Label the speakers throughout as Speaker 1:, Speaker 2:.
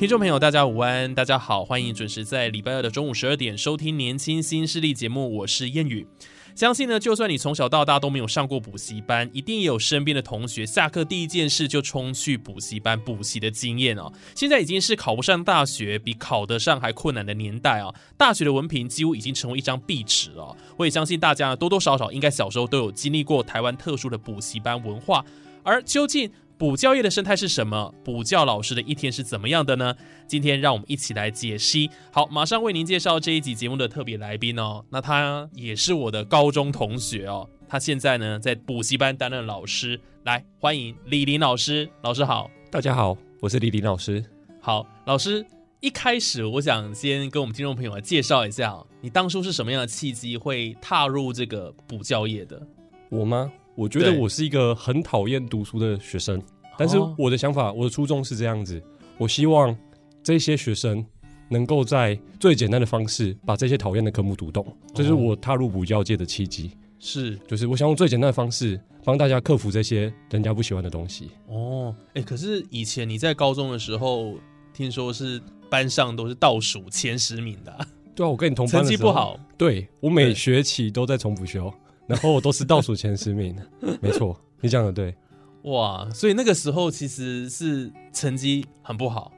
Speaker 1: 听众朋友，大家午安，大家好，欢迎准时在礼拜二的中午十二点收听《年轻新势力》节目，我是燕语。相信呢，就算你从小到大都没有上过补习班，一定也有身边的同学下课第一件事就冲去补习班补习的经验哦。现在已经是考不上大学比考得上还困难的年代啊，大学的文凭几乎已经成为一张壁纸了。我也相信大家多多少少应该小时候都有经历过台湾特殊的补习班文化，而究竟。补教业的生态是什么？补教老师的一天是怎么样的呢？今天让我们一起来解析。好，马上为您介绍这一集节目的特别来宾哦。那他也是我的高中同学哦。他现在呢在补习班担任老师。来，欢迎李林老师。老师好，
Speaker 2: 大家好，我是李林老师。
Speaker 1: 好，老师，一开始我想先跟我们听众朋友来介绍一下，你当初是什么样的契机会踏入这个补教业的？
Speaker 2: 我吗？我觉得我是一个很讨厌读书的学生，但是我的想法，我的初衷是这样子：我希望这些学生能够在最简单的方式把这些讨厌的科目读懂，这是我踏入补教界的契机。
Speaker 1: 是，
Speaker 2: 就是我想用最简单的方式帮大家克服这些人家不喜欢的东西。
Speaker 1: 哦，哎，可是以前你在高中的时候，听说是班上都是倒数前十名的。
Speaker 2: 对啊，我跟你同班，
Speaker 1: 成绩不好。
Speaker 2: 对我每学期都在重补修。然后我都是倒数前十名，没错，你讲的对，
Speaker 1: 哇，所以那个时候其实是成绩很不好，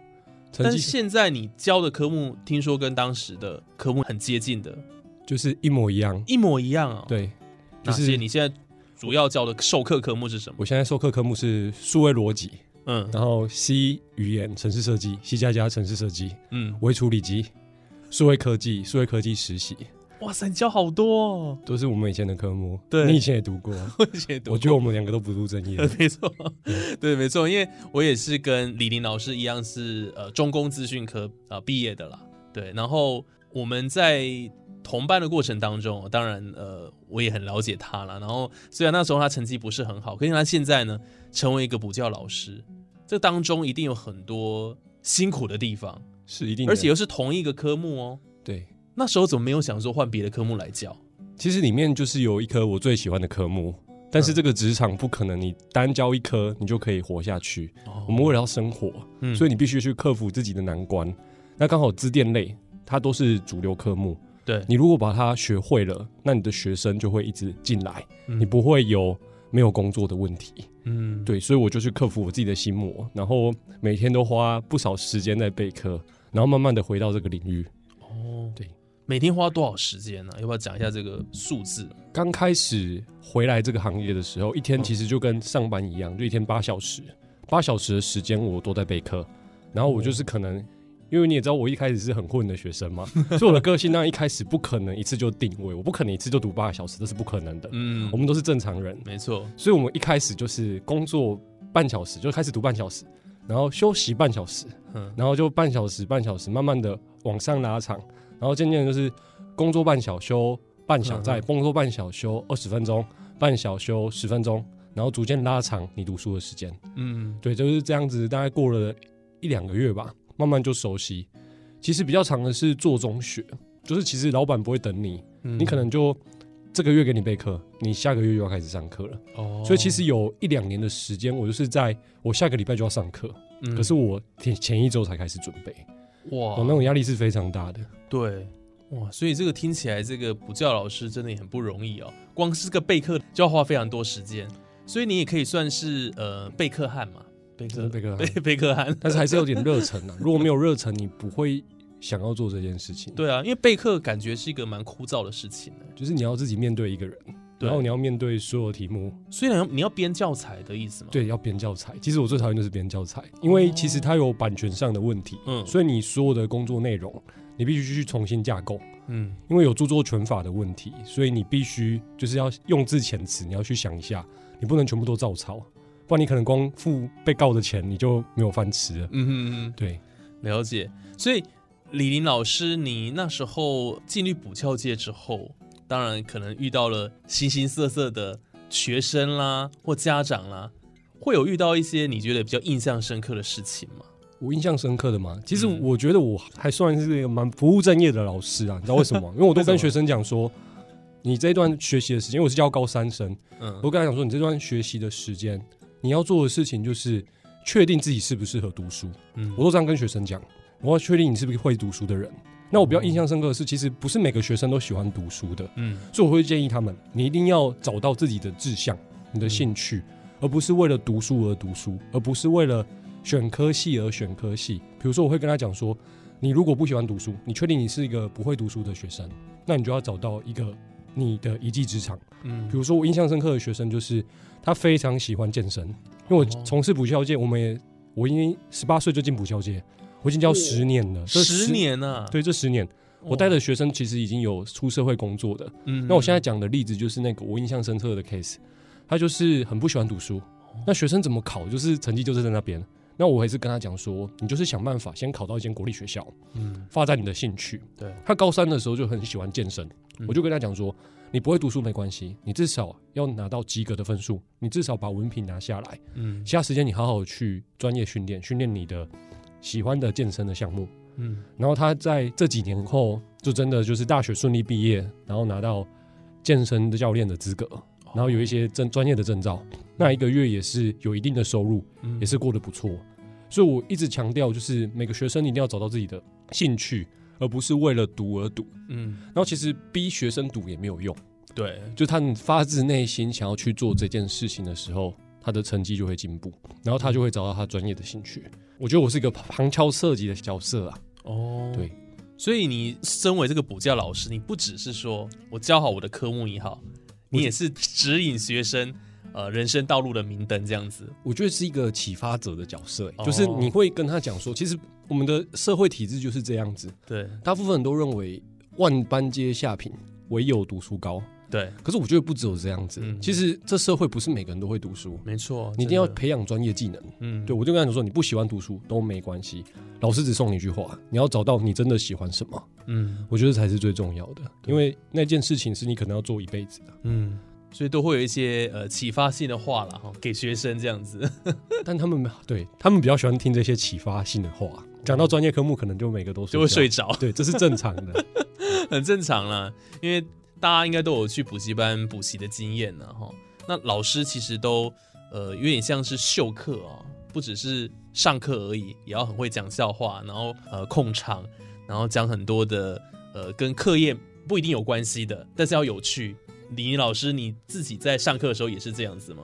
Speaker 1: 但是现在你教的科目听说跟当时的科目很接近的，
Speaker 2: 就是一模一样，
Speaker 1: 一模一样啊，
Speaker 2: 对，
Speaker 1: 就是你现在主要教的授课科目是什么？
Speaker 2: 我现在授课科目是数位逻辑，嗯，然后 C 语言、城市设计、C 加加城市设计，嗯，微处理机、数位科技、数位科技实习。
Speaker 1: 哇塞，你教好多，哦，
Speaker 2: 都是我们以前的科目。
Speaker 1: 对，
Speaker 2: 你以前也读过，
Speaker 1: 我以前也读过。
Speaker 2: 我觉得我们两个都不务正业。
Speaker 1: 没错，对，没错，因为我也是跟李林老师一样，是呃中工资讯科啊毕业的啦。对，然后我们在同班的过程当中，当然呃我也很了解他了。然后虽然那时候他成绩不是很好，可是他现在呢成为一个补教老师，这当中一定有很多辛苦的地方，
Speaker 2: 是一定，
Speaker 1: 而且又是同一个科目哦。
Speaker 2: 对。
Speaker 1: 那时候怎么没有想说换别的科目来教？
Speaker 2: 其实里面就是有一科我最喜欢的科目，但是这个职场不可能你单教一科你就可以活下去。我们为了要生活，所以你必须去克服自己的难关。那刚好资电类它都是主流科目，
Speaker 1: 对
Speaker 2: 你如果把它学会了，那你的学生就会一直进来，你不会有没有工作的问题。嗯，对，所以我就去克服我自己的心魔，然后每天都花不少时间在备课，然后慢慢的回到这个领域。
Speaker 1: 每天花多少时间呢？要不要讲一下这个数字？
Speaker 2: 刚开始回来这个行业的时候，一天其实就跟上班一样，就一天八小时，八小时的时间我都在备课。然后我就是可能，因为你也知道，我一开始是很混的学生嘛，所以我的个性那一开始不可能一次就定位，我不可能一次就读八个小时，这是不可能的。嗯，我们都是正常人，
Speaker 1: 没错。
Speaker 2: 所以我们一开始就是工作半小时就开始读半小时，然后休息半小时，然后就半小时半小时，慢慢的往上拉长。然后渐渐就是工作半小休半小在工作半小休二十分钟半小休十分钟，然后逐渐拉长你读书的时间。嗯，对，就是这样子，大概过了一两个月吧，慢慢就熟悉。其实比较长的是做中学，就是其实老板不会等你，你可能就这个月给你备课，你下个月又要开始上课了。哦，所以其实有一两年的时间，我就是在我下个礼拜就要上课，可是我前前一周才开始准备。哇，那种压力是非常大的。
Speaker 1: 对，哇，所以这个听起来，这个补教老师真的也很不容易哦。光是个备课就要花非常多时间，所以你也可以算是呃备课汉嘛，
Speaker 2: 备课备课
Speaker 1: 备 备课汉。
Speaker 2: 但是还是有点热忱啊。如果没有热忱，你不会想要做这件事情。
Speaker 1: 对啊，因为备课感觉是一个蛮枯燥的事情，
Speaker 2: 就是你要自己面对一个人，
Speaker 1: 对
Speaker 2: 然后你要面对所有题目，
Speaker 1: 所以你要编教材的意思吗？，
Speaker 2: 对，要编教材。其实我最讨厌就是编教材，因为其实它有版权上的问题，
Speaker 1: 嗯
Speaker 2: 所以你所有的工作内容，你必须去重新架构。
Speaker 1: 嗯
Speaker 2: 因为有著作权法的问题，所以你必须就是要用字遣词，你要去想一下，你不能全部都照抄，不然你可能光付被告的钱你就没有饭吃了。
Speaker 1: 嗯哼嗯
Speaker 2: 对，
Speaker 1: 了解。所以李林老师，你那时候进入补教界之后，当然可能遇到了形形色色的学生啦或家长啦，会有遇到一些你觉得比较印象深刻的事情吗？
Speaker 2: 我印象深刻的嘛，其实
Speaker 1: 嗯
Speaker 2: 我觉得我还算是一个蛮不务正业的老师啊，你知道为什么？因为我都跟学生讲说，你这一段学习的时间，因为我是教高三生，
Speaker 1: 嗯
Speaker 2: 我跟他讲说，你这段学习的时间，你要做的事情就是确定自己适不适合读书。
Speaker 1: 嗯
Speaker 2: 我都这样跟学生讲，我要确定你是不是会读书的人。那我比较印象深刻的是，其实不是每个学生都喜欢读书的，
Speaker 1: 嗯。
Speaker 2: 所以我会建议他们，你一定要找到自己的志向、你的兴趣，而不是为了读书而读书，而不是为了选科系而选科系。比如说，我会跟他讲说，你如果不喜欢读书，你确定你是一个不会读书的学生，那你就要找到一个你的一技之长。
Speaker 1: 嗯。
Speaker 2: 比如说，我印象深刻的学生就是他非常喜欢健身，因为我
Speaker 1: 哦。
Speaker 2: 从事补教界，我们也我因为十八岁就进补教界，我已经教十年了，这
Speaker 1: 十，年呐、
Speaker 2: 对，这十年。我带的学生其实已经有出社会工作的。
Speaker 1: 嗯
Speaker 2: 那我现在讲的例子就是那个我印象深刻的 case，他就是很不喜欢读书，那学生怎么考，就是成绩就是在那边。那我还是跟他讲说，你就是想办法先考到一间国立学校，
Speaker 1: 嗯。
Speaker 2: 发展你的兴趣。
Speaker 1: 对。
Speaker 2: 他高三的时候就很喜欢健身，
Speaker 1: 嗯。
Speaker 2: 我就跟他讲说，你不会读书没关系，你至少要拿到及格的分数，你至少把文凭拿下来，
Speaker 1: 嗯
Speaker 2: 其他时间你好好去专业训练，训练你的喜欢的健身的项目。
Speaker 1: 嗯
Speaker 2: 然后他在这几年后，就真的就是大学顺利毕业，然后拿到健身的教练的资格，然后有一些证专业的证照，那一个月也是有一定的收入，
Speaker 1: 嗯
Speaker 2: 也是过得不错。所以我一直强调，就是每个学生一定要找到自己的兴趣，而不是为了读而读。
Speaker 1: 嗯
Speaker 2: 然后其实逼学生读也没有用，
Speaker 1: 对
Speaker 2: 就他们发自内心想要去做这件事情的时候，他的成绩就会进步，然后他就会找到他专业的兴趣。我觉得我是一个旁敲侧击的角色啊，
Speaker 1: 哦
Speaker 2: 对。
Speaker 1: 所以你身为这个补教老师，你不只是说我教好我的科目也好，你也是指引学生呃人生道路的明灯这样子。
Speaker 2: 我觉得是一个启发者的角色、就是你会跟他讲说，其实我们的社会体制就是这样子，
Speaker 1: 对
Speaker 2: 大部分人都认为万般皆下品，唯有读书高。
Speaker 1: 对，
Speaker 2: 可是我觉得不只有这样子，
Speaker 1: 嗯
Speaker 2: 其实这社会不是每个人都会读书，
Speaker 1: 没错，
Speaker 2: 你一定要培养专业技能。
Speaker 1: 嗯
Speaker 2: 对，我就跟他讲说，你不喜欢读书都没关系，老师只送你一句话，你要找到你真的喜欢什么，
Speaker 1: 嗯
Speaker 2: 我觉得才是最重要的，因为那件事情是你可能要做一辈子的。
Speaker 1: 嗯，所以都会有一些呃启发性的话了，哈，给学生这样子。
Speaker 2: 但他们对他们比较喜欢听这些启发性的话，讲到专业科目，可能就每个都
Speaker 1: 就会睡。着，
Speaker 2: 对，这是正常的。
Speaker 1: 很正常啦。因为大家应该都有去补习班补习的经验呢，哈。那老师其实都呃有点像是授课哦，不只是上课而已，也要很会讲笑话，然后呃控场，然后讲很多的呃跟课业不一定有关系的，但是要有趣。李宁老师，你自己在上课的时候也是这样子吗？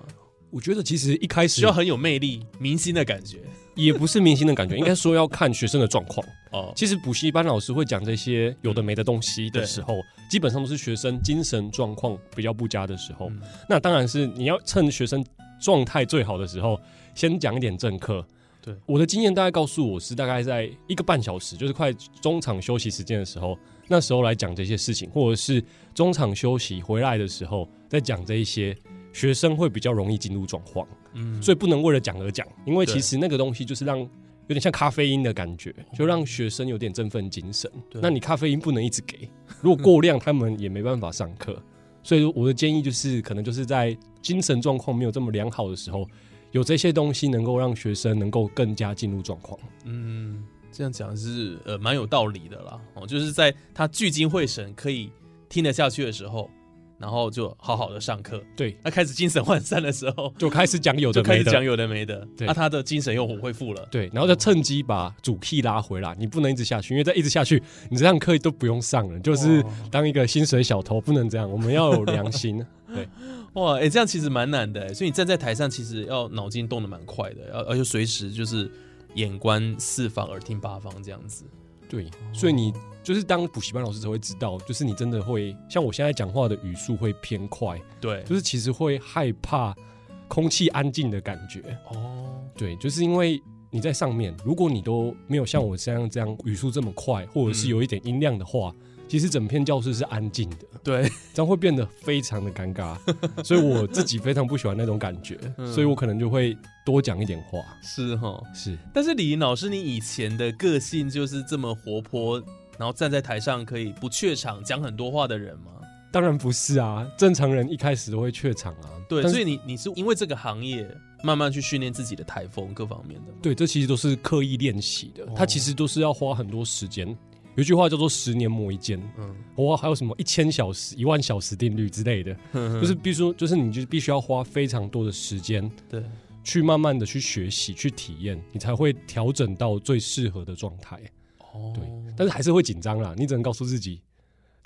Speaker 2: 我觉得其实一开始
Speaker 1: 需要很有魅力、明星的感觉
Speaker 2: 也不是明星的感觉，应该说要看学生的状况。
Speaker 1: 哦。
Speaker 2: 其实补习班老师会讲这些有的没的东西的时候，基本上都是学生精神状况比较不佳的时候。
Speaker 1: 嗯
Speaker 2: 那当然是你要趁学生状态最好的时候，先讲一点正课。
Speaker 1: 对
Speaker 2: 我的经验大概告诉我是大概在一个半小时，就是快中场休息时间的时候，那时候来讲这些事情，或者是中场休息回来的时候再讲这一些，学生会比较容易进入状况。
Speaker 1: 嗯
Speaker 2: 所以不能为了讲而讲，因为其实那个东西就是让有点像咖啡因的感觉，就让学生有点振奋精神。那你咖啡因不能一直给，如果过量，他们也没办法上课。所以我的建议就是，可能就是在精神状况没有这么良好的时候，有这些东西能够让学生能够更加进入状况。
Speaker 1: 嗯，这样讲是呃蛮有道理的啦。哦，就是在他聚精会神可以听得下去的时候，然后就好好的上课。
Speaker 2: 对，
Speaker 1: 他开始精神涣散的时候，
Speaker 2: 就开始讲有的没的，
Speaker 1: 就开始讲有的没的，
Speaker 2: 对
Speaker 1: 那、他的精神又恢复了。
Speaker 2: 对，然后就趁机把主 key 拉回来。你不能一直下去，因为再一直下去，你这堂课都不用上了，就是
Speaker 1: 哇
Speaker 2: 当一个薪水小偷，不能这样。我们要有良心。
Speaker 1: 对哇，哎、这样其实蛮难的，所以你站在台上，其实要脑筋动得蛮快的，要而且随时就是眼观四方，耳听八方这样子。
Speaker 2: 对，所以你就是当补习班老师才会知道，就是你真的会像我现在讲话的语速会偏快，
Speaker 1: 对，
Speaker 2: 就是其实会害怕空气安静的感觉。
Speaker 1: 哦，
Speaker 2: 对，就是因为你在上面，如果你都没有像我这样这样语速这么快，或者是有一点音量的话，其实整片教室是安静的，
Speaker 1: 对，
Speaker 2: 这样会变得非常的尴尬。所以我自己非常不喜欢那种感觉，
Speaker 1: 嗯
Speaker 2: 所以我可能就会多讲一点话。
Speaker 1: 是哈。
Speaker 2: 是，
Speaker 1: 但是李莹老师，你以前的个性就是这么活泼，然后站在台上可以不怯场讲很多话的人吗？
Speaker 2: 当然不是啊，正常人一开始都会怯场啊。
Speaker 1: 对，所以你你是因为这个行业慢慢去训练自己的台风各方面的吗。
Speaker 2: 对，这其实都是刻意练习的
Speaker 1: 哦，
Speaker 2: 它其实都是要花很多时间。有一句话叫做“十年磨一剑”，
Speaker 1: 嗯，
Speaker 2: 我，还有什么一千小时、一万小时定律之类的，就是必须说，就是你就必须要花非常多的时间
Speaker 1: 对，
Speaker 2: 去慢慢的去学习、去体验，你才会调整到最适合的状态。
Speaker 1: 哦
Speaker 2: 对，但是还是会紧张啦，你只能告诉自己，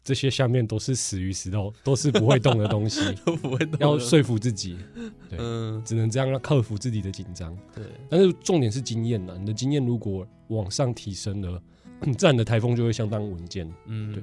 Speaker 2: 这些下面都是死鱼石头，都是不会动的东西，
Speaker 1: 都不会动
Speaker 2: 要说服自己，对
Speaker 1: 嗯，
Speaker 2: 只能这样让克服自己的紧张。
Speaker 1: 对，
Speaker 2: 但是重点是经验呐，你的经验如果往上提升了，自然的台风就会相当稳健。
Speaker 1: 嗯，
Speaker 2: 对。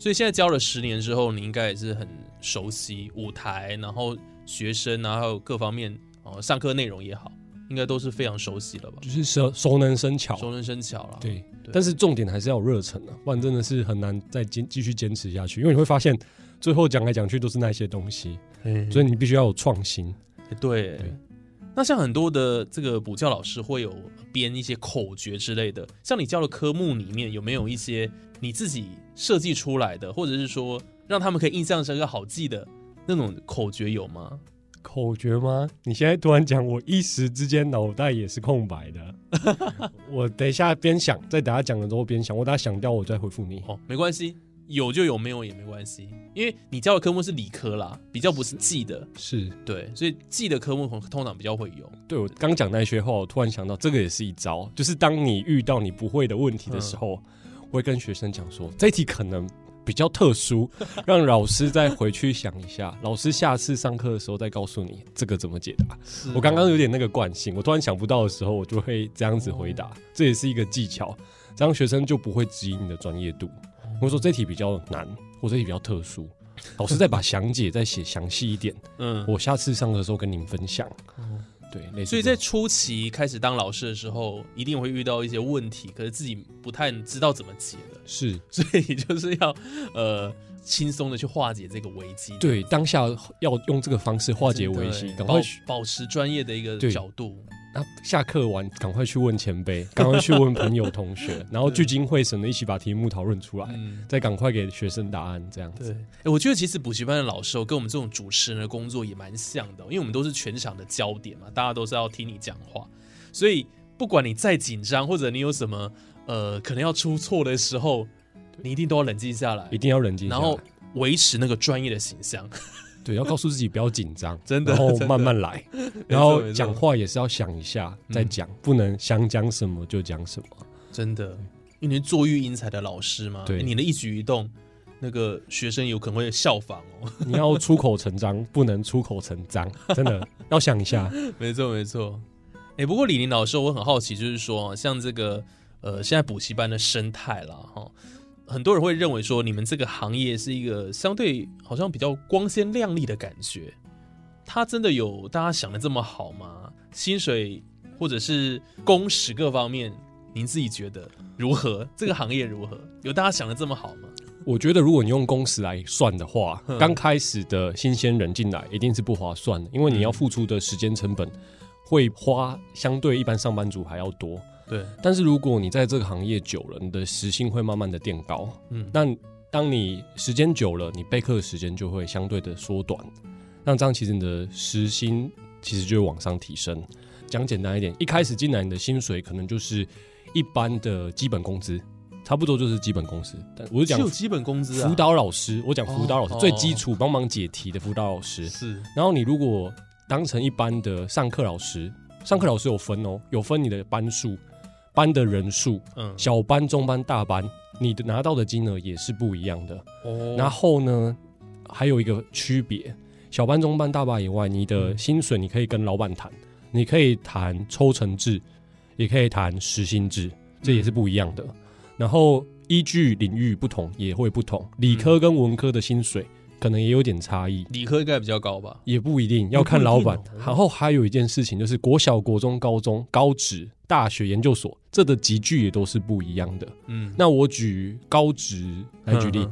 Speaker 1: 所以现在教了十年之后，你应该也是很熟悉舞台，然后学生然后各方面哦，上课内容也好，应该都是非常熟悉了吧？
Speaker 2: 就是熟熟能生巧，
Speaker 1: 熟能生巧了。
Speaker 2: 对。
Speaker 1: 对
Speaker 2: 但是重点还是要有热忱啊，不然真的是很难再坚继续坚持下去，因为你会发现最后讲来讲去都是那些东西，
Speaker 1: 嗯，
Speaker 2: 所以你必须要有创新。
Speaker 1: 对
Speaker 2: 对
Speaker 1: 那像很多的这个补教老师会有编一些口诀之类的，像你教的科目里面有没有一些你自己设计出来的，或者是说让他们可以印象深刻、好记的那种口诀有吗？
Speaker 2: 口诀吗？你现在突然讲，我一时之间脑袋也是空白的。我等一下边想，在等下讲的时候边想，我等下想掉我再回复你。
Speaker 1: 哦，没关系，有就有，没有也没关系，因为你教的科目是理科啦，比较不是记的，
Speaker 2: 是
Speaker 1: 对，所以记的科目通通常比较会有。
Speaker 2: 对我刚讲那些话，我突然想到，这个也是一招，就是当你遇到你不会的问题的时候，我会跟学生讲说，这一题可能比较特殊，让老师再回去想一下，老师下次上课的时候再告诉你这个怎么解答。我刚刚有点那个惯性，我突然想不到的时候，我就会这样子回答，这也是一个技巧，这样学生就不会质疑你的专业度。我说这题比较难，或这题比较特殊，老师再把详解再写详细一点，
Speaker 1: 嗯，
Speaker 2: 我下次上课的时候跟你们分享。对，
Speaker 1: 所以在初期开始当老师的时候，一定会遇到一些问题，可是自己不太知道怎么解的，
Speaker 2: 是
Speaker 1: 所以就是要呃轻松的去化解这个危机。
Speaker 2: 对当下要用这个方式化解危机，赶快去
Speaker 1: 保持专业的一个角度。
Speaker 2: 啊，下课完赶快去问前辈，赶快去问朋友同学，然后聚精会神的一起把题目讨论出来，
Speaker 1: 嗯，
Speaker 2: 再赶快给学生答案，这样子。
Speaker 1: 对，哎，我觉得其实补习班的老师哦，跟我们这种主持人的工作也蛮像的哦，因为我们都是全场的焦点嘛，大家都是要听你讲话，所以不管你再紧张，或者你有什么呃可能要出错的时候，你一定都要冷静下来。
Speaker 2: 一，定要冷静下来，
Speaker 1: 然后维持那个专业的形象。
Speaker 2: 对，要告诉自己不要紧张，
Speaker 1: 真的
Speaker 2: 然后慢慢来，然后讲话也是要想一下再讲，不能想讲什么就讲什么。
Speaker 1: 真的，因为你是坐育英才的老师嘛，
Speaker 2: 对
Speaker 1: 你的一举一动，那个学生有可能会效仿哦。
Speaker 2: 你要出口成章，不能出口成章，真的 要想一下。
Speaker 1: 没错，没错。哎、不过李林老师，我很好奇，就是说，像这个呃，现在补习班的生态啦，哈，很多人会认为说，你们这个行业是一个相对好像比较光鲜亮丽的感觉。它真的有大家想的这么好吗？薪水或者是工时各方面，您自己觉得如何？这个行业如何？有大家想的这么好吗？
Speaker 2: 我觉得如果你用工时来算的话
Speaker 1: 嗯，
Speaker 2: 刚开始的新鲜人进来一定是不划算的，因为你要付出的时间成本会花相对一般上班族还要多。
Speaker 1: 对，
Speaker 2: 但是如果你在这个行业久了，你的时薪会慢慢的垫高。
Speaker 1: 嗯，
Speaker 2: 那当你时间久了，你备课的时间就会相对的缩短。那这样其实你的时薪其实就会往上提升。讲简单一点，一开始进来你的薪水可能就是一般的基本工资，差不多就是基本工资。但我是讲
Speaker 1: 有基本工资啊，
Speaker 2: 辅导老师，我讲辅导老师、
Speaker 1: 哦
Speaker 2: 最基础帮忙解题的辅导老师。
Speaker 1: 是
Speaker 2: 然后你如果当成一般的上课老师，上课老师有分哦，有分你的班数、班的人数，
Speaker 1: 嗯，
Speaker 2: 小班、中班、大班，你的拿到的金额也是不一样的。
Speaker 1: 哦
Speaker 2: 然后呢，还有一个区别，小班、中班、大班以外，你的
Speaker 1: 嗯
Speaker 2: 薪水你可以跟老板谈，你可以谈抽成制，也可以谈时薪制，这也是不一样的。然后依据领域不同也会不同，理科跟文科的薪水可能也有点差异。
Speaker 1: 理科应该比较高吧？
Speaker 2: 也不一定要看老板。然后还有一件事情就是国小、国中、高中、高职、大学、研究所，这的集聚也都是不一样的。
Speaker 1: 嗯，
Speaker 2: 那我举高职来举例，
Speaker 1: 嗯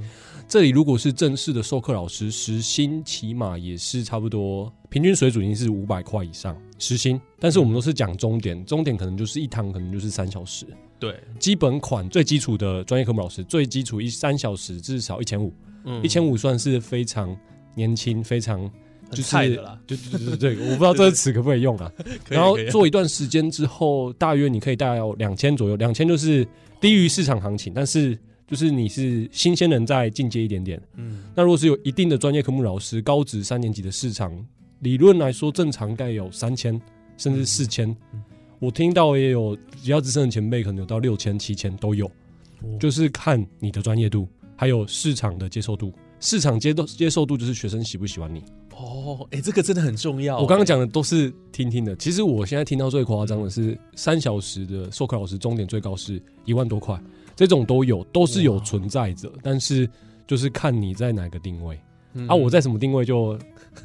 Speaker 2: 这里如果是正式的授课老师，时薪起码也是差不多，平均水准已经是五百块以上时薪。但是我们都是讲终点，终点可能就是一堂可能就是三小时，
Speaker 1: 对，
Speaker 2: 基本款最基础的专业科目老师，最基础一三小时至少一千五，
Speaker 1: 嗯
Speaker 2: 一千五算是非常年轻，非常就是
Speaker 1: 啦。
Speaker 2: 对对对对，我不知道这个词可不可以用啊。然后做一段时间之后，大约你可以大概有两千左右，两千就是低于市场行情，但是就是你是新鲜人再进阶一点点。
Speaker 1: 嗯
Speaker 2: 那如果是有一定的专业科目老师，高职三年级的市场理论来说，正常该有三千甚至四千。
Speaker 1: 嗯
Speaker 2: 我听到也有比较资深的前辈，可能有到六千、七千都有，
Speaker 1: 哦
Speaker 2: 就是看你的专业度，还有市场的接受度。市场接受接受度就是学生喜不喜欢你。
Speaker 1: 哦，哎，这个真的很重要。
Speaker 2: 我刚刚
Speaker 1: 诶
Speaker 2: 讲的都是听听的，其实我现在听到最夸张的是三小时的授课老师，终点最高是一万多块，这种都有，都是有存在着，但是就是看你在哪个定位、
Speaker 1: 嗯
Speaker 2: 啊，我在什么定位就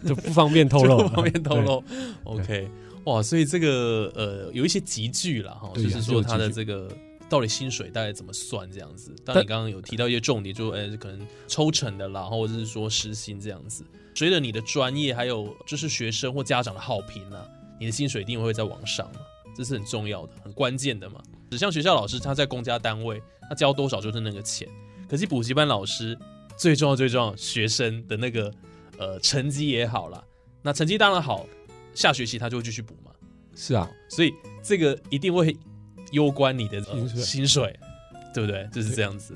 Speaker 2: 就不方便透露
Speaker 1: 不方便透露。OK，哇，所以这个呃有一些集聚了哈，就是说他的这个到底薪水大概怎么算这样子。当
Speaker 2: 但
Speaker 1: 你刚刚有提到一些重点，就呃可能抽成的啦，或者是说时薪这样子。随着你的专业还有就是学生或家长的好评啊，你的薪水一定会在往上嘛，这是很重要的、很关键的嘛。只像学校老师他在公家单位，他交多少就是那个钱。可是补习班老师最重要最重要，学生的那个呃成绩也好啦，那成绩当然好，下学期他就会继续补嘛，
Speaker 2: 是啊，
Speaker 1: 所以这个一定会攸关你的、呃
Speaker 2: 薪水
Speaker 1: 对不对？就是这样子。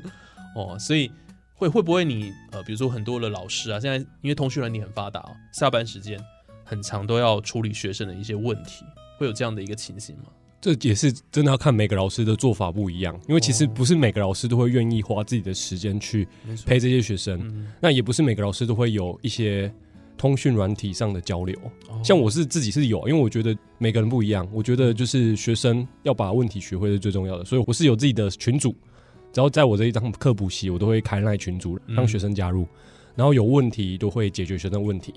Speaker 1: 哦，所以会会不会你呃，比如说很多的老师啊，现在因为通讯软体很发达、哦，下班时间很长都要处理学生的一些问题，会有这样的一个情形吗？
Speaker 2: 这也是真的要看每个老师的做法不一样，因为其实
Speaker 1: 哦
Speaker 2: 不是每个老师都会愿意花自己的时间去，陪这些学生，
Speaker 1: 嗯，
Speaker 2: 那也不是每个老师都会有一些通讯软体上的交流。
Speaker 1: 哦
Speaker 2: 像我是自己是有，因为我觉得每个人不一样，我觉得就是学生要把问题学会是最重要的，所以我是有自己的群组，只要在我这一张课补习，我都会开那群组
Speaker 1: 嗯
Speaker 2: 让学生加入，然后有问题都会解决学生问题。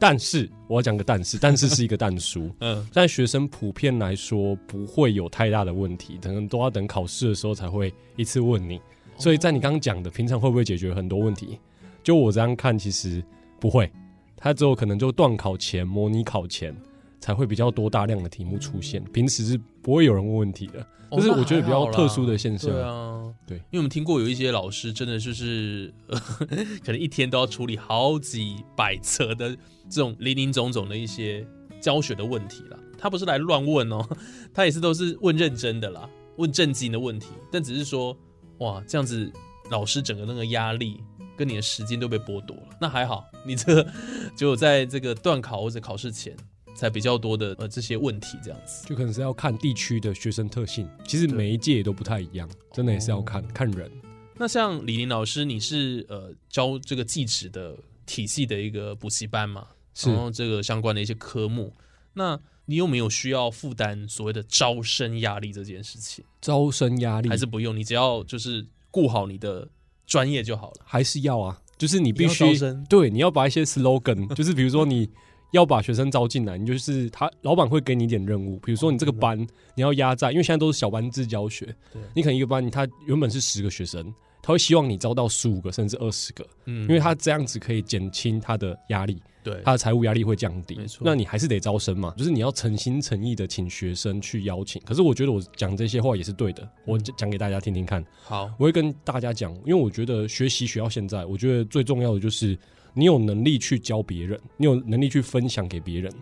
Speaker 2: 但是我要讲个但是，但是是一个但书，
Speaker 1: 嗯
Speaker 2: 在学生普遍来说不会有太大的问题，可能都要等考试的时候才会一次问你。所以在你刚刚讲的，平常会不会解决很多问题？就我这样看，其实不会。它只有可能就段考前、模拟考前才会比较多大量的题目出现，平时是不会有人问问题的。这是我觉得比较特殊的现象。
Speaker 1: 对啊，
Speaker 2: 对
Speaker 1: 因为我们听过有一些老师真的就是，呃、可能一天都要处理好几百则的这种林林总总的一些教学的问题啦。他不是来乱问哦，他也是都是问认真的啦，问正经的问题。但只是说，哇，这样子老师整个那个压力跟你的时间都被剥夺了。那还好，你这个只有在这个段考或者考试前才比较多的呃这些问题这样子。
Speaker 2: 就可能是要看地区的学生特性，其实每一届也都不太一样，真的也是要看、
Speaker 1: 哦
Speaker 2: 看人。
Speaker 1: 那像李林老师，你是呃教这个技职的体系的一个补习班嘛？
Speaker 2: 是
Speaker 1: 然后这个相关的一些科目，那你有没有需要负担所谓的招生压力这件事情？
Speaker 2: 招生压力
Speaker 1: 还是不用？你只要就是顾好你的专业就好了。
Speaker 2: 还是要啊，就是你必须对，你要把一些 slogan，就是比如说你要把学生招进来，你就是他老板会给你一点任务，比如说你这个班你要压榨，因为现在都是小班制教学
Speaker 1: 对，
Speaker 2: 你可能一个班他原本是十个学生，他会希望你招到十五个甚至二十个，
Speaker 1: 嗯
Speaker 2: 因为他这样子可以减轻他的压力，
Speaker 1: 对
Speaker 2: 他的财务压力会降低
Speaker 1: 没。错
Speaker 2: 那你还是得招生嘛，就是你要诚心诚意的请学生去邀请。可是我觉得我讲这些话也是对的，我
Speaker 1: 嗯
Speaker 2: 讲给大家听听看。
Speaker 1: 好，
Speaker 2: 我会跟大家讲，因为我觉得学习学到现在，我觉得最重要的就是你有能力去教别人，你有能力去分享给别人，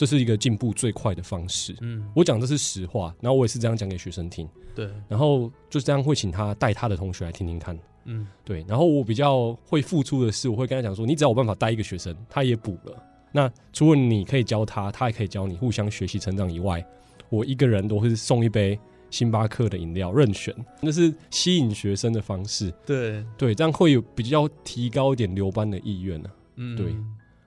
Speaker 2: 这是一个进步最快的方式。
Speaker 1: 嗯，
Speaker 2: 我讲的是实话，然后我也是这样讲给学生听，
Speaker 1: 对，
Speaker 2: 然后就这样会请他带他的同学来听听看。
Speaker 1: 嗯，
Speaker 2: 对，然后我比较会付出的是，我会跟他讲说，你只要有办法带一个学生，他也补了。那除了你可以教他，他也可以教你，互相学习成长以外，我一个人都会送一杯星巴克的饮料任选，那是吸引学生的方式。
Speaker 1: 对，
Speaker 2: 对，这样会有比较提高一点留班的意愿呢、
Speaker 1: 嗯，
Speaker 2: 对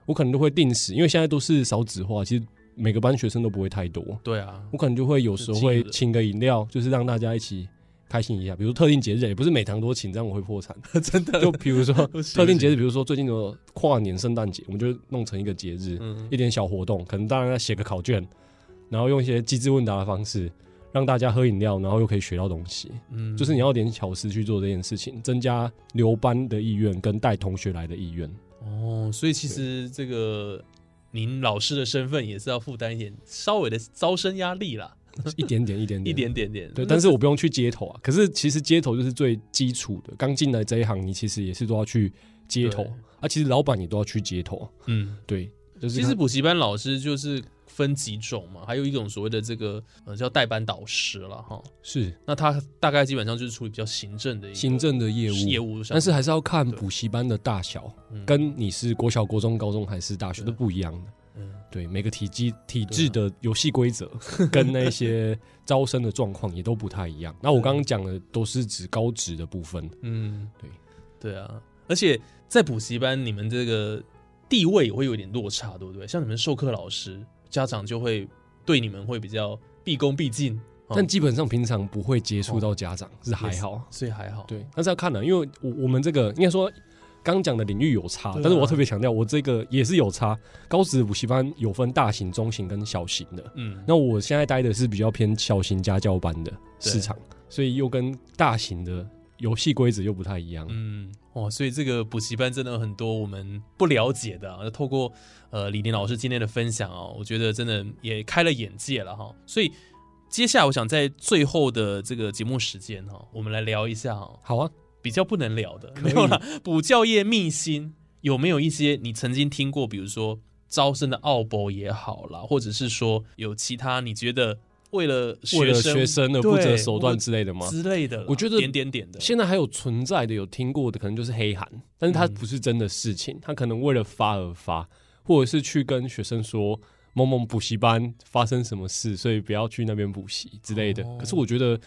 Speaker 2: 我可能都会定时，因为现在都是少子化，其实每个班学生都不会太多，
Speaker 1: 对啊，
Speaker 2: 我可能就会有时候会请个饮料，就是让大家一起开心一下，比如特定节日，也不是每堂都请，这样我会破产。
Speaker 1: 真的？
Speaker 2: 就比如说 特定节日，比如说最近的跨年、圣诞节，我们就弄成一个节日，
Speaker 1: 嗯。
Speaker 2: 一点小活动，可能当然要写个考卷，然后用一些机智问答的方式，让大家喝饮料，然后又可以学到东西。
Speaker 1: 嗯。
Speaker 2: 就是你要点巧思去做这件事情，增加留班的意愿跟带同学来的意愿。
Speaker 1: 哦，所以其实这个您老师的身份也是要负担一点稍微的招生压力啦，
Speaker 2: 一点点，一点点，
Speaker 1: 一点点点。
Speaker 2: 对，但是我不用去街头啊。可是其实街头就是最基础的，刚进来这一行，你其实也是都要去街头啊。其实老板也都要去街头，
Speaker 1: 嗯，
Speaker 2: 对，就是
Speaker 1: 其实补习班老师就是分几种嘛，还有一种所谓的这个呃叫代班导师了哈。
Speaker 2: 是。
Speaker 1: 那他大概基本上就是处理比较行政的
Speaker 2: 行政的业务，
Speaker 1: 业务上，
Speaker 2: 但是还是要看补习班的大小，
Speaker 1: 嗯。
Speaker 2: 跟你是国小、国中、高中还是大学都不一样的。
Speaker 1: 嗯。
Speaker 2: 对，每个体积体制的游戏规则 跟那些招生的状况也都不太一样。那我刚刚讲的都是指高职的部分，
Speaker 1: 嗯，
Speaker 2: 对。
Speaker 1: 对啊，而且在补习班，你们这个地位也会有点落差，对不对？像你们授课老师，家长就会对你们会比较毕恭毕敬，哦
Speaker 2: 但基本上平常不会接触到家长，是还好。
Speaker 1: 所以还好。
Speaker 2: 对，但是要看的，因为我我们这个应该说刚讲的领域有差，
Speaker 1: 啊
Speaker 2: 但是我要特别强调，我这个也是有差。高职补习班有分大型、中型跟小型的。
Speaker 1: 嗯，
Speaker 2: 那我现在待的是比较偏小型家教班的市场，所以又跟大型的游戏规则又不太一样。
Speaker 1: 嗯，哇，所以这个补习班真的有很多我们不了解的、啊，透过呃李林老师今天的分享哦，我觉得真的也开了眼界了哈。所以接下来我想在最后的这个节目时间哈，我们来聊一下哈，
Speaker 2: 好啊，
Speaker 1: 比较不能聊的，没有啦，补教业秘辛有没有一些你曾经听过，比如说招生的奥博也好啦，或者是说有其他你觉得为了
Speaker 2: 为了
Speaker 1: 学生
Speaker 2: 学生而不择手段之类的吗？
Speaker 1: 之类的，
Speaker 2: 我觉得
Speaker 1: 点点点的，
Speaker 2: 现在还有存在的有听过的，可能就是黑函，但是它
Speaker 1: 嗯。
Speaker 2: 不是真的事情，他可能为了发而发，或者是去跟学生说某某补习班发生什么事，所以不要去那边补习之类的。
Speaker 1: 哦。
Speaker 2: 可是我觉得，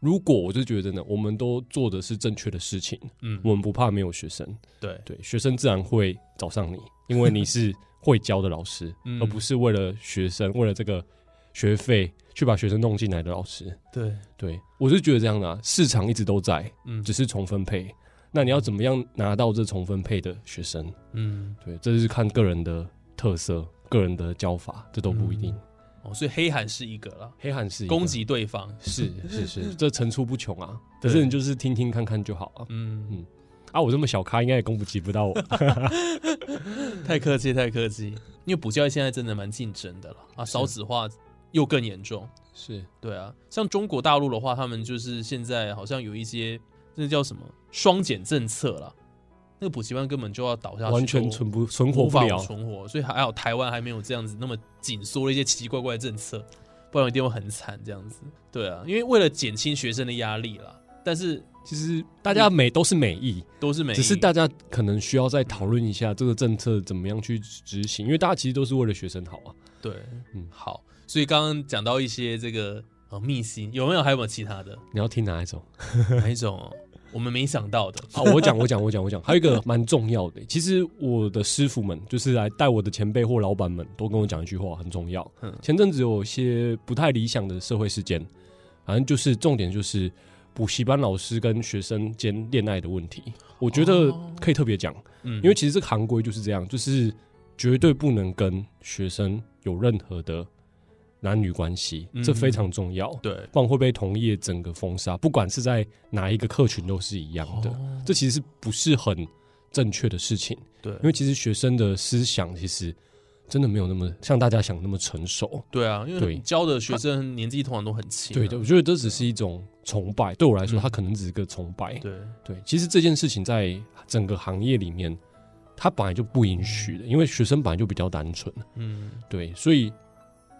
Speaker 2: 如果我就觉得呢，我们都做的是正确的事情，
Speaker 1: 嗯，
Speaker 2: 我们不怕没有学生，
Speaker 1: 对，
Speaker 2: 对，学生自然会找上你，因为你 是会教的老师，
Speaker 1: 嗯。
Speaker 2: 而不是为了学生为了这个学费去把学生弄进来的老师。
Speaker 1: 对，
Speaker 2: 对我是觉得这样的、啊，市场一直都在，
Speaker 1: 嗯，
Speaker 2: 只是重分配。那你要怎么样拿到这重分配的学生？
Speaker 1: 嗯，
Speaker 2: 对，这是看个人的特色、个人的教法，这都不一定。
Speaker 1: 哦，所以黑函是一个了，
Speaker 2: 黑函是一个
Speaker 1: 攻击对方，
Speaker 2: 是是是，这层出不穷啊。可是你就是听听看看就好啊。
Speaker 1: 嗯嗯，
Speaker 2: 啊，我这么小咖，应该也攻不击不到我。
Speaker 1: 太客气，太客气，因为补教业现在真的蛮竞争的了啊，少子化又更严重。
Speaker 2: 是
Speaker 1: 对啊，像中国大陆的话，他们就是现在好像有一些那叫什么双减政策啦，那个补习班根本就要倒下去，
Speaker 2: 完全存不存活不了。
Speaker 1: 存活，所以还好台湾还没有这样子那么紧缩的一些奇奇怪怪的政策，不然一定会很惨这样子。对啊，因为为了减轻学生的压力啦，但是
Speaker 2: 其实大家美都是美意，
Speaker 1: 都是美意，
Speaker 2: 只是大家可能需要再讨论一下这个政策怎么样去执行，因为大家其实都是为了学生好啊。
Speaker 1: 对，
Speaker 2: 嗯
Speaker 1: 嗯，好，所以刚刚讲到一些这个呃秘辛，有没有？还有没有其他的？
Speaker 2: 你要听哪一种？
Speaker 1: 哪一种哦？我们没想到的？
Speaker 2: 好，我讲，我讲，我讲，我讲，还有一个蛮重要的，其实我的师傅们，就是来带我的前辈或老板们，都跟我讲一句话，很重要。
Speaker 1: 嗯。
Speaker 2: 前阵子有一些不太理想的社会事件，反正就是重点就是补习班老师跟学生间恋爱的问题，我觉得
Speaker 1: 哦。
Speaker 2: 可以特别讲，
Speaker 1: 嗯。
Speaker 2: 因为其实这个行规就是这样，就是绝对不能跟学生有任何的男女关系，
Speaker 1: 嗯
Speaker 2: 这非常重要。
Speaker 1: 对
Speaker 2: 不然会被同业整个封杀，不管是在哪一个客群都是一样的。
Speaker 1: 哦
Speaker 2: 这其实是不是很正确的事情？
Speaker 1: 对，
Speaker 2: 因为其实学生的思想其实真的没有那么像大家想那么成熟。
Speaker 1: 对啊，因为教的学生年纪通常都很轻啊、
Speaker 2: 对的，我觉得这只是一种崇拜，对我来说，
Speaker 1: 嗯
Speaker 2: 它可能只是个崇拜。
Speaker 1: 对
Speaker 2: 对，其实这件事情在整个行业里面，他本来就不允许的，因为学生本来就比较单纯。
Speaker 1: 嗯，
Speaker 2: 对，所以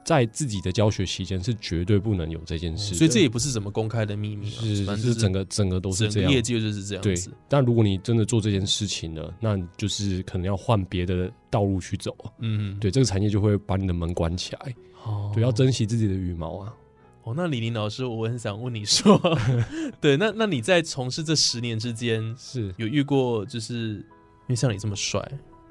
Speaker 2: 在自己的教学期间是绝对不能有这件事的。
Speaker 1: 所以这也不是什么公开的秘密啊，
Speaker 2: 是
Speaker 1: 反正就是
Speaker 2: 整个整个都是这样
Speaker 1: 业。界就是这样
Speaker 2: 对
Speaker 1: 子。，
Speaker 2: 但如果你真的做这件事情了，那你就是可能要换别的道路去走。
Speaker 1: 嗯，
Speaker 2: 对，这个产业就会把你的门关起来。
Speaker 1: 哦
Speaker 2: 对，要珍惜自己的羽毛啊。
Speaker 1: 哦，那李林老师，我很想问你说，对，那那你在从事这十年之间，
Speaker 2: 是
Speaker 1: 有遇过就是因为像你这么帅，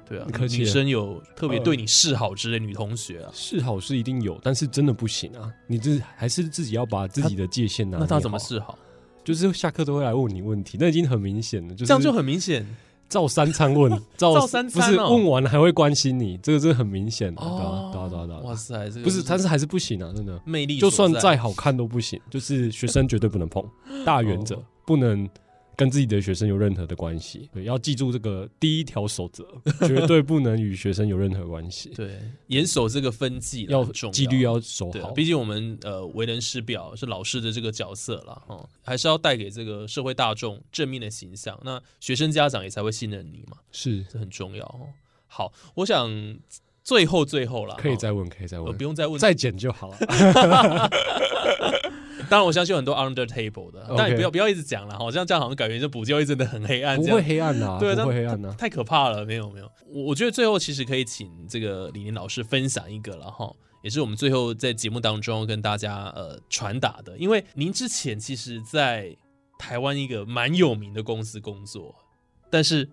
Speaker 1: 对啊，
Speaker 2: 客气
Speaker 1: 女生有特别对你示好之类女同学啊，
Speaker 2: 示好是一定有，但是真的不行啊！你这还是自己要把自己的界限拿捏
Speaker 1: 那他怎么示好？
Speaker 2: 就是下课都会来问你问题，那已经很明显了，就是
Speaker 1: 这样就很明显。
Speaker 2: 照三餐问，照
Speaker 1: 照三餐
Speaker 2: 不是
Speaker 1: 哦
Speaker 2: 问完还会关心你，这个真的很明显的，对
Speaker 1: 哦
Speaker 2: 啊，对啊，对啊，对啊，
Speaker 1: 哇塞，这个
Speaker 2: 不是，但是还是不行啊，真的，
Speaker 1: 魅力，
Speaker 2: 就算再好看都不行，就是学生绝对不能碰，大原则
Speaker 1: 哦。
Speaker 2: 不能跟自己的学生有任何的关系，对，要记住这个第一条守则，绝对不能与学生有任何关系，
Speaker 1: 对严守这个分际
Speaker 2: 要
Speaker 1: 重
Speaker 2: 纪律要守好，
Speaker 1: 毕竟我们呃为人师表是老师的这个角色啦，哦，还是要带给这个社会大众正面的形象，那学生家长也才会信任你嘛，
Speaker 2: 是。
Speaker 1: 这很重要哦。好，我想最后最后啦，哦
Speaker 2: 可以再问，可以再
Speaker 1: 呃
Speaker 2: 问
Speaker 1: 不，用再问。
Speaker 2: 再剪就好了。
Speaker 1: 当然，我相信有很多 under table 的，但你不要不要一直讲了，好像这样好像感觉这补教育真的很黑暗，
Speaker 2: 不会
Speaker 1: 这样
Speaker 2: 黑暗呐，
Speaker 1: 对，
Speaker 2: 不
Speaker 1: 但
Speaker 2: 会黑暗呐。
Speaker 1: 太可怕了，没有没有。我我觉得最后其实可以请这个李林老师分享一个了哈，也是我们最后在节目当中跟大家呃传达的，因为您之前其实在台湾一个蛮有名的公司工作，但是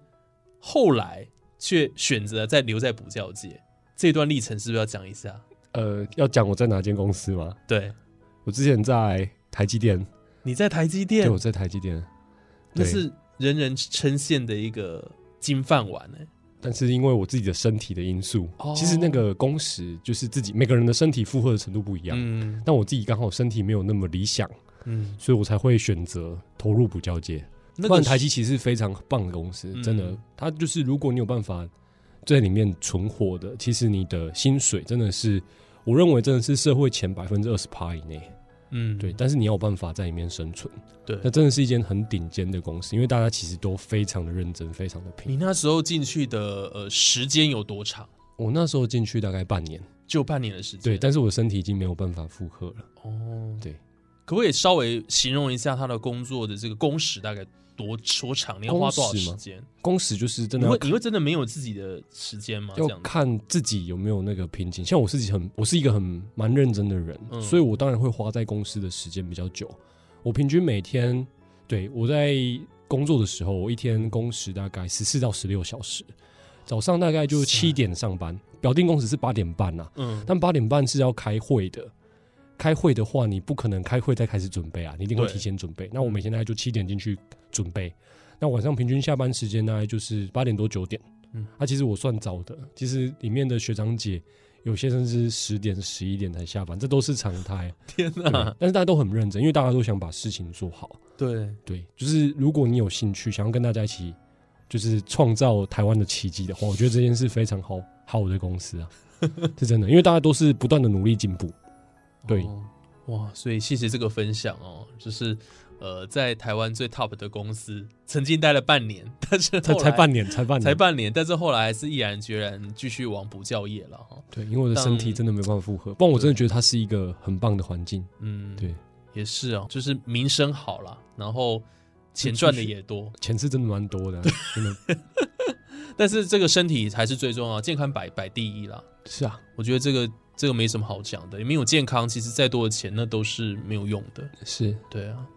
Speaker 1: 后来却选择在留在补教界，这段历程是不是要讲一下？
Speaker 2: 呃，要讲我在哪间公司吗？
Speaker 1: 对，
Speaker 2: 我之前在台积电，
Speaker 1: 你在台积电？
Speaker 2: 对，
Speaker 1: 电
Speaker 2: 我，在台积电，
Speaker 1: 那是人人称羡的一个金饭碗哎、
Speaker 2: 但是因为我自己的身体的因素，
Speaker 1: 哦。
Speaker 2: 其实那个工时就是自己每个人的身体负荷的程度不一样。
Speaker 1: 嗯。
Speaker 2: 但我自己刚好身体没有那么理想，
Speaker 1: 嗯，
Speaker 2: 所以我才会选择投入补教界。
Speaker 1: 那个
Speaker 2: 台积其实是非常棒的公司，
Speaker 1: 嗯。
Speaker 2: 真的，它就是如果你有办法在里面存活的，其实你的薪水真的是，我认为真的是社会前百分之二十趴以内。
Speaker 1: 嗯
Speaker 2: 对，但是你要有办法在里面生存，
Speaker 1: 对
Speaker 2: 那真的是一间很顶尖的公司，因为大家其实都非常的认真，非常的拼。
Speaker 1: 你那时候进去的呃时间有多长？
Speaker 2: 我那时候进去大概半年，
Speaker 1: 就半年的时间。
Speaker 2: 对，但是我身体已经没有办法负荷了。
Speaker 1: 哦，
Speaker 2: 对，
Speaker 1: 可不可以稍微形容一下他的工作的这个工时大概多多长？你要花多少
Speaker 2: 工时
Speaker 1: 间？
Speaker 2: 工时就是真
Speaker 1: 你会
Speaker 2: 的
Speaker 1: 你会真的没有自己的时间吗？这
Speaker 2: 要看自己有没有那个瓶颈。像我自己很，我是一个很蛮认真的人，
Speaker 1: 嗯
Speaker 2: 所以我当然会花在公司的时间比较久。我平均每天，对我在工作的时候，我一天工时大概十四到十六小时，早上大概就七点上班，表定工时是八点半呐、
Speaker 1: 嗯，
Speaker 2: 但八点半是要开会的。开会的话，你不可能开会再开始准备啊，你一定会提前准备。那我每天大概就七点进去准备，那晚上平均下班时间大概就是八点多九点。
Speaker 1: 嗯
Speaker 2: 嗯，啊，其实我算早的，其实里面的学长姐有些甚至十点、十一点才下班，这都是常态。
Speaker 1: 天
Speaker 2: 对
Speaker 1: 哪，
Speaker 2: 但是大家都很认真，因为大家都想把事情做好。
Speaker 1: 对，
Speaker 2: 对，就是如果你有兴趣，想要跟大家一起，就是创造台湾的奇迹的话，我觉得这件事非常好好的公司啊，是真的，因为大家都是不断的努力进步。对
Speaker 1: 哦哇，所以谢谢这个分享哦，就是呃，在台湾最 top 的公司，曾经待了半年，但是
Speaker 2: 才才半年，才半年，
Speaker 1: 才半年，但是后来还是毅然决然继续往补教业了哈。
Speaker 2: 对，因为我的身体真的没办法负荷，不然我真的觉得它是一个很棒的环境。
Speaker 1: 嗯，
Speaker 2: 对，
Speaker 1: 也是哦，就是名声好了，然后钱赚的也多，
Speaker 2: 钱是真的蛮多的，真的
Speaker 1: 但是这个身体才是最重要，健康摆摆第一啦。
Speaker 2: 是啊，
Speaker 1: 我觉得这个这个没什么好讲的，也没有健康，其实再多的钱那都是没有用的。
Speaker 2: 是
Speaker 1: 对啊，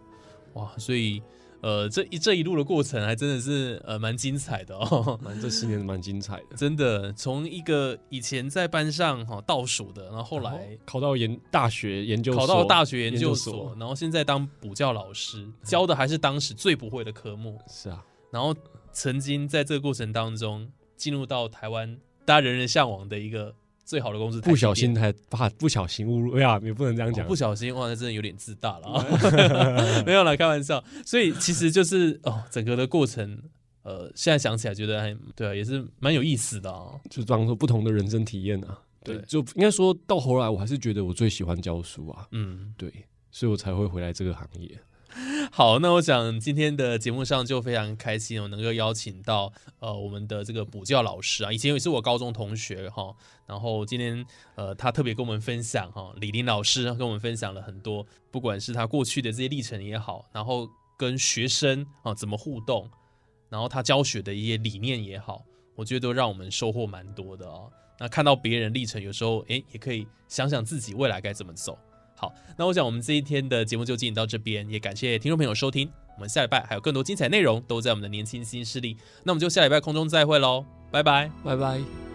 Speaker 1: 哇，所以呃，这一这一路的过程还真的是呃蛮精彩的哦。
Speaker 2: 蛮这十年蛮精彩的。
Speaker 1: 真的，从一个以前在班上哈、倒数的，然后后来
Speaker 2: 考到研大学研究所，
Speaker 1: 考到大学研究所然后现在当补教老师，教的还是当时最不会的科目，
Speaker 2: 是啊，
Speaker 1: 然后曾经在这个过程当中进入到台湾大家人人向往的一个最好的公司，
Speaker 2: 不小心还怕不小心误入，哎呀，也不能这样讲，
Speaker 1: 哦不小心哇，那真的有点自大了啊，没有啦，开玩笑。所以其实就是哦，整个的过程。呃，现在想起来觉得还对啊，也是蛮有意思的啊。
Speaker 2: 就当做不同的人生体验啊。对，
Speaker 1: 对
Speaker 2: 就应该说到后来，我还是觉得我最喜欢教书啊。
Speaker 1: 嗯，
Speaker 2: 对，所以我才会回来这个行业。
Speaker 1: 好，那我想今天的节目上就非常开心我，能够邀请到呃我们的这个补教老师啊，以前也是我高中同学哈，然后今天呃他特别跟我们分享哈，李林老师跟我们分享了很多，不管是他过去的这些历程也好，然后跟学生啊怎么互动，然后他教学的一些理念也好，我觉得都让我们收获蛮多的啊。那看到别人历程，有时候诶也可以想想自己未来该怎么走。好，那我想我们这一天的节目就进行到这边，也感谢听众朋友收听。我们下礼拜还有更多精彩内容都在我们的年轻新势力，那我们就下礼拜空中再会喽，拜拜。
Speaker 2: 拜拜。